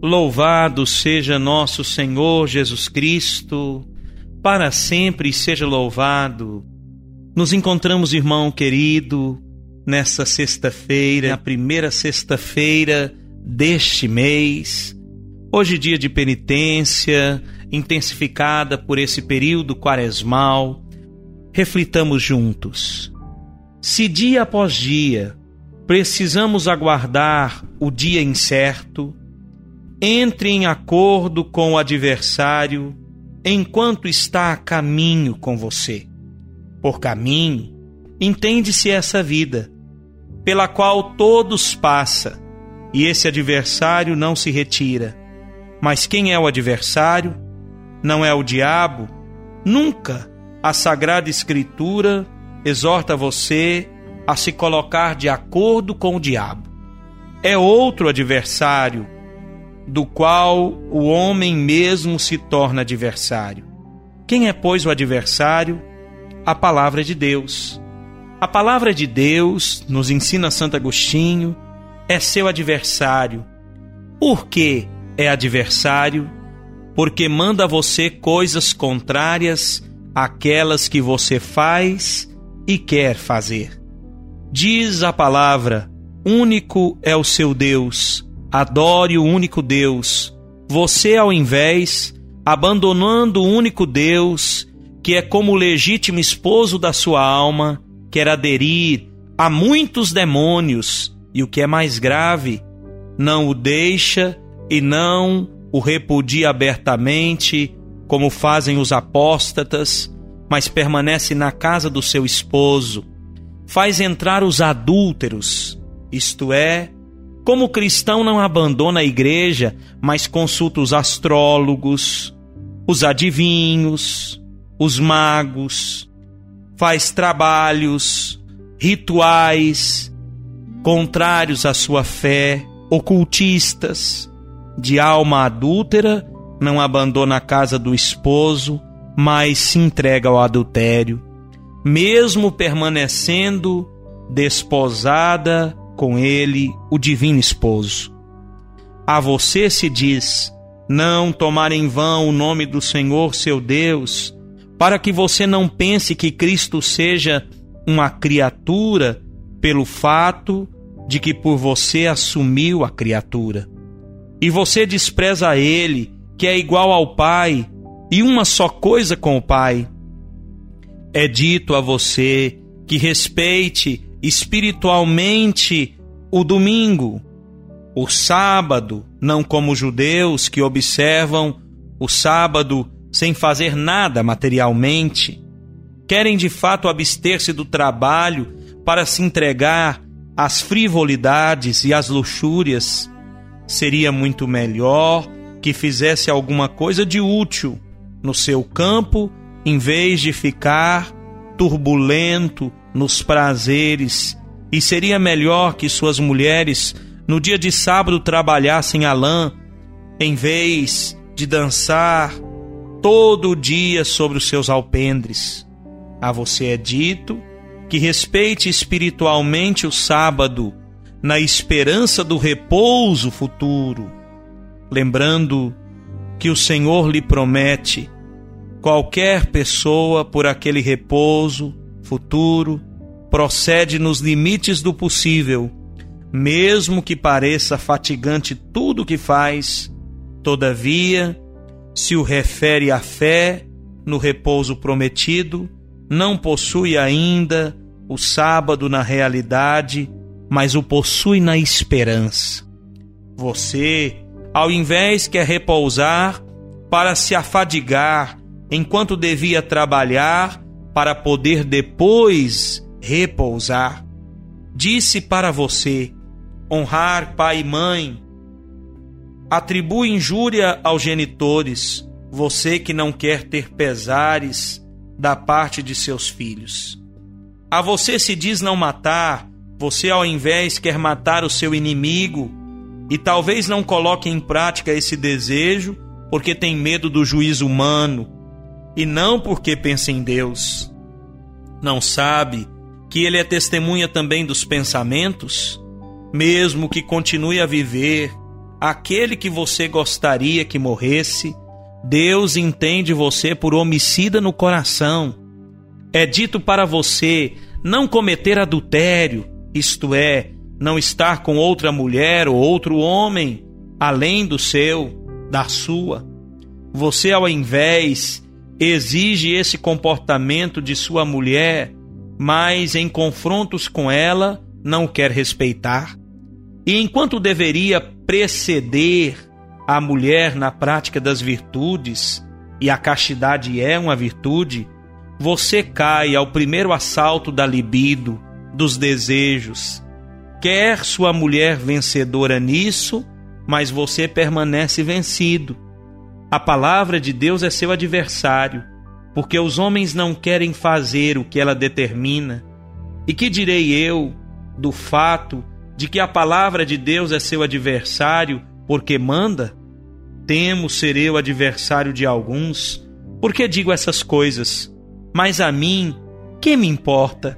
Louvado seja nosso Senhor Jesus Cristo, para sempre seja louvado. Nos encontramos, irmão querido, nessa sexta-feira, a primeira sexta-feira deste mês. Hoje, dia de penitência, intensificada por esse período quaresmal. Reflitamos juntos. Se dia após dia precisamos aguardar o dia incerto, entre em acordo com o adversário enquanto está a caminho com você. Por caminho, entende-se essa vida, pela qual todos passa, e esse adversário não se retira. Mas quem é o adversário? Não é o diabo? Nunca a Sagrada Escritura exorta você a se colocar de acordo com o diabo. É outro adversário do qual o homem mesmo se torna adversário. Quem é, pois, o adversário? A palavra de Deus. A palavra de Deus, nos ensina Santo Agostinho, é seu adversário. Por que é adversário? Porque manda a você coisas contrárias àquelas que você faz e quer fazer. Diz a palavra: único é o seu Deus Adore o único Deus. Você, ao invés, abandonando o único Deus, que é como o legítimo esposo da sua alma, quer aderir a muitos demônios e o que é mais grave, não o deixa e não o repudia abertamente, como fazem os apóstatas, mas permanece na casa do seu esposo. Faz entrar os adúlteros, isto é, como cristão, não abandona a igreja, mas consulta os astrólogos, os adivinhos, os magos, faz trabalhos, rituais contrários à sua fé, ocultistas, de alma adúltera, não abandona a casa do esposo, mas se entrega ao adultério, mesmo permanecendo desposada com ele o divino esposo. A você se diz: não tomar em vão o nome do Senhor seu Deus, para que você não pense que Cristo seja uma criatura pelo fato de que por você assumiu a criatura. E você despreza Ele, que é igual ao Pai, e uma só coisa com o Pai. É dito a você que respeite espiritualmente o domingo, o sábado, não como os judeus que observam o sábado sem fazer nada materialmente. Querem de fato abster-se do trabalho para se entregar às frivolidades e às luxúrias. Seria muito melhor que fizesse alguma coisa de útil no seu campo em vez de ficar turbulento nos prazeres, e seria melhor que suas mulheres no dia de sábado trabalhassem a lã, em vez de dançar todo o dia sobre os seus alpendres. A você é dito que respeite espiritualmente o sábado, na esperança do repouso futuro, lembrando que o Senhor lhe promete qualquer pessoa por aquele repouso futuro procede nos limites do possível, mesmo que pareça fatigante tudo o que faz, todavia, se o refere à fé no repouso prometido, não possui ainda o sábado na realidade, mas o possui na esperança. Você, ao invés quer repousar para se afadigar enquanto devia trabalhar para poder depois repousar. Disse para você: honrar pai e mãe. Atribui injúria aos genitores, você que não quer ter pesares da parte de seus filhos. A você se diz não matar, você ao invés quer matar o seu inimigo e talvez não coloque em prática esse desejo porque tem medo do juízo humano e não porque pensa em Deus. Não sabe que ele é testemunha também dos pensamentos? Mesmo que continue a viver, aquele que você gostaria que morresse, Deus entende você por homicida no coração. É dito para você não cometer adultério, isto é, não estar com outra mulher ou outro homem, além do seu, da sua. Você, ao invés, exige esse comportamento de sua mulher, mas em confrontos com ela não quer respeitar. E enquanto deveria preceder a mulher na prática das virtudes, e a castidade é uma virtude, você cai ao primeiro assalto da libido, dos desejos. Quer sua mulher vencedora nisso, mas você permanece vencido. A palavra de Deus é seu adversário, porque os homens não querem fazer o que ela determina. E que direi eu do fato de que a palavra de Deus é seu adversário porque manda? Temo ser eu adversário de alguns. Por que digo essas coisas? Mas a mim, que me importa?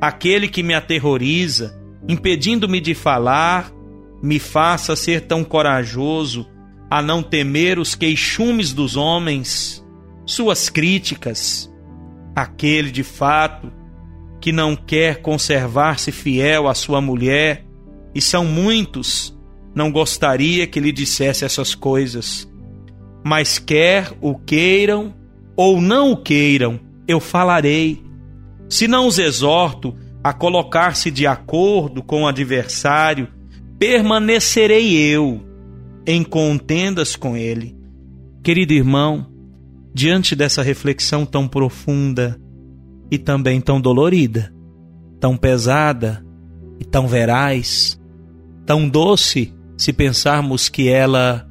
Aquele que me aterroriza, impedindo-me de falar, me faça ser tão corajoso a não temer os queixumes dos homens, suas críticas. Aquele de fato que não quer conservar-se fiel à sua mulher, e são muitos, não gostaria que lhe dissesse essas coisas. Mas quer o queiram ou não o queiram, eu falarei. Se não os exorto a colocar-se de acordo com o adversário, permanecerei eu em contendas com ele. Querido irmão, diante dessa reflexão tão profunda e também tão dolorida, tão pesada e tão veraz, tão doce se pensarmos que ela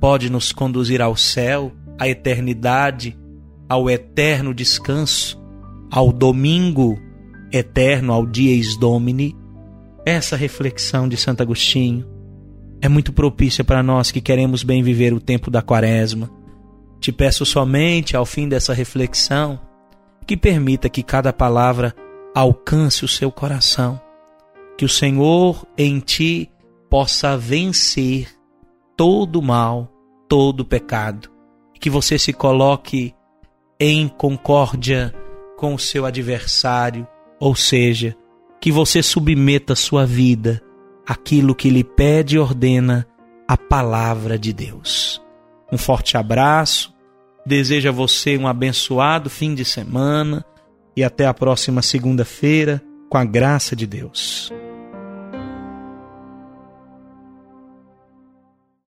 pode nos conduzir ao céu, à eternidade, ao eterno descanso, ao domingo eterno, ao dies domini. Essa reflexão de Santo Agostinho é muito propícia para nós que queremos bem viver o tempo da Quaresma. Te peço somente, ao fim dessa reflexão, que permita que cada palavra alcance o seu coração, que o Senhor em ti possa vencer todo mal, todo pecado. Que você se coloque em concórdia com o seu adversário, ou seja, que você submeta sua vida àquilo que lhe pede e ordena a palavra de Deus. Um forte abraço, desejo a você um abençoado fim de semana e até a próxima segunda-feira, com a graça de Deus.